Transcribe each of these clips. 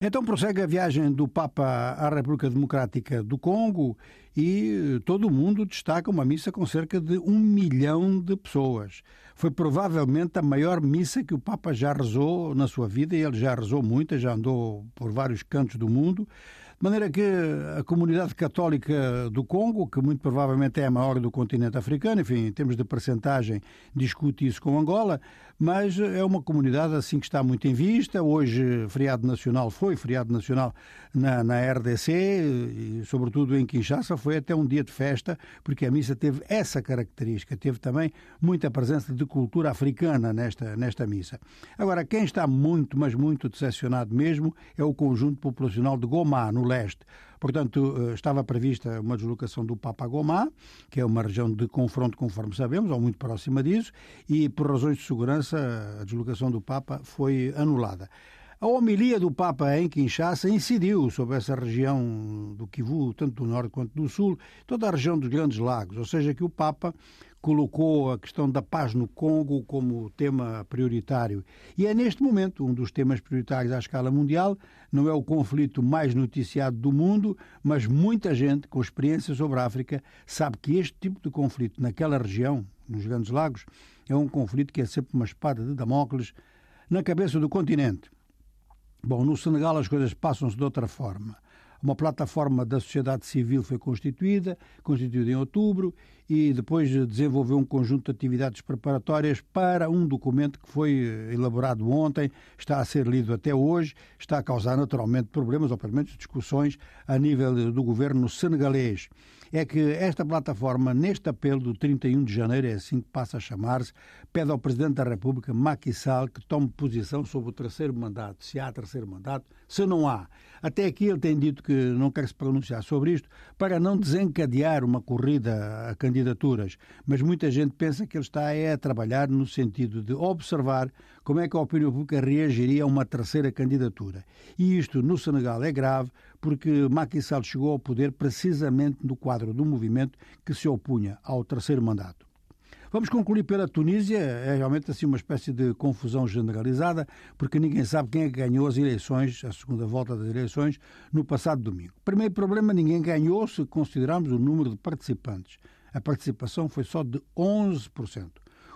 Então prossegue a viagem do Papa à República Democrática do Congo e todo o mundo destaca uma missa com cerca de um milhão de pessoas. Foi provavelmente a maior missa que o Papa já rezou na sua vida e ele já rezou muitas, já andou por vários cantos do mundo. De maneira que a comunidade católica do Congo, que muito provavelmente é a maior do continente africano, enfim, em termos de percentagem, discute isso com Angola, mas é uma comunidade assim que está muito em vista. Hoje, feriado nacional, foi feriado nacional na, na RDC, e sobretudo em Kinshasa, foi até um dia de festa, porque a missa teve essa característica, teve também muita presença de cultura africana nesta, nesta missa. Agora, quem está muito, mas muito decepcionado mesmo é o conjunto populacional de Goma, no leste. Portanto, eh, estava prevista uma deslocação do Papa Gomá, que é uma região de confronto, conforme sabemos, ou muito próxima disso, e por razões de segurança a deslocação do Papa foi anulada. A homilia do Papa em Kinshasa incidiu sobre essa região do Kivu, tanto do norte quanto do sul, toda a região dos Grandes Lagos, ou seja, que o Papa colocou a questão da paz no Congo como tema prioritário. E é neste momento um dos temas prioritários à escala mundial. Não é o conflito mais noticiado do mundo, mas muita gente com experiência sobre a África sabe que este tipo de conflito naquela região, nos Grandes Lagos, é um conflito que é sempre uma espada de Damocles na cabeça do continente. Bom, no Senegal as coisas passam-se de outra forma. Uma plataforma da sociedade civil foi constituída, constituída em outubro, e depois desenvolveu um conjunto de atividades preparatórias para um documento que foi elaborado ontem, está a ser lido até hoje, está a causar naturalmente problemas, ou pelo menos discussões, a nível do governo senegalês é que esta plataforma, neste apelo do 31 de janeiro, é assim que passa a chamar-se, pede ao Presidente da República, Macky Sall, que tome posição sobre o terceiro mandato, se há terceiro mandato, se não há. Até aqui ele tem dito que não quer se pronunciar sobre isto para não desencadear uma corrida a candidaturas, mas muita gente pensa que ele está é, a trabalhar no sentido de observar como é que a opinião pública reagiria a uma terceira candidatura. E isto no Senegal é grave porque Macky Sall chegou ao poder precisamente no quadro do movimento que se opunha ao terceiro mandato. Vamos concluir pela Tunísia, é realmente assim uma espécie de confusão generalizada, porque ninguém sabe quem é que ganhou as eleições, a segunda volta das eleições, no passado domingo. Primeiro problema, ninguém ganhou se considerarmos o número de participantes. A participação foi só de 11%.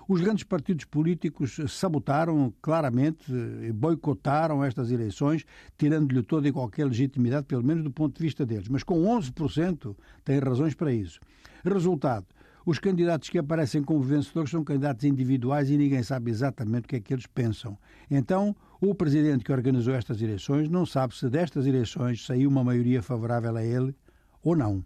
Os grandes partidos políticos sabotaram claramente e boicotaram estas eleições, tirando-lhe toda e qualquer legitimidade, pelo menos do ponto de vista deles. Mas com 11% têm razões para isso. Resultado: os candidatos que aparecem como vencedores são candidatos individuais e ninguém sabe exatamente o que é que eles pensam. Então, o presidente que organizou estas eleições não sabe se destas eleições saiu uma maioria favorável a ele ou não.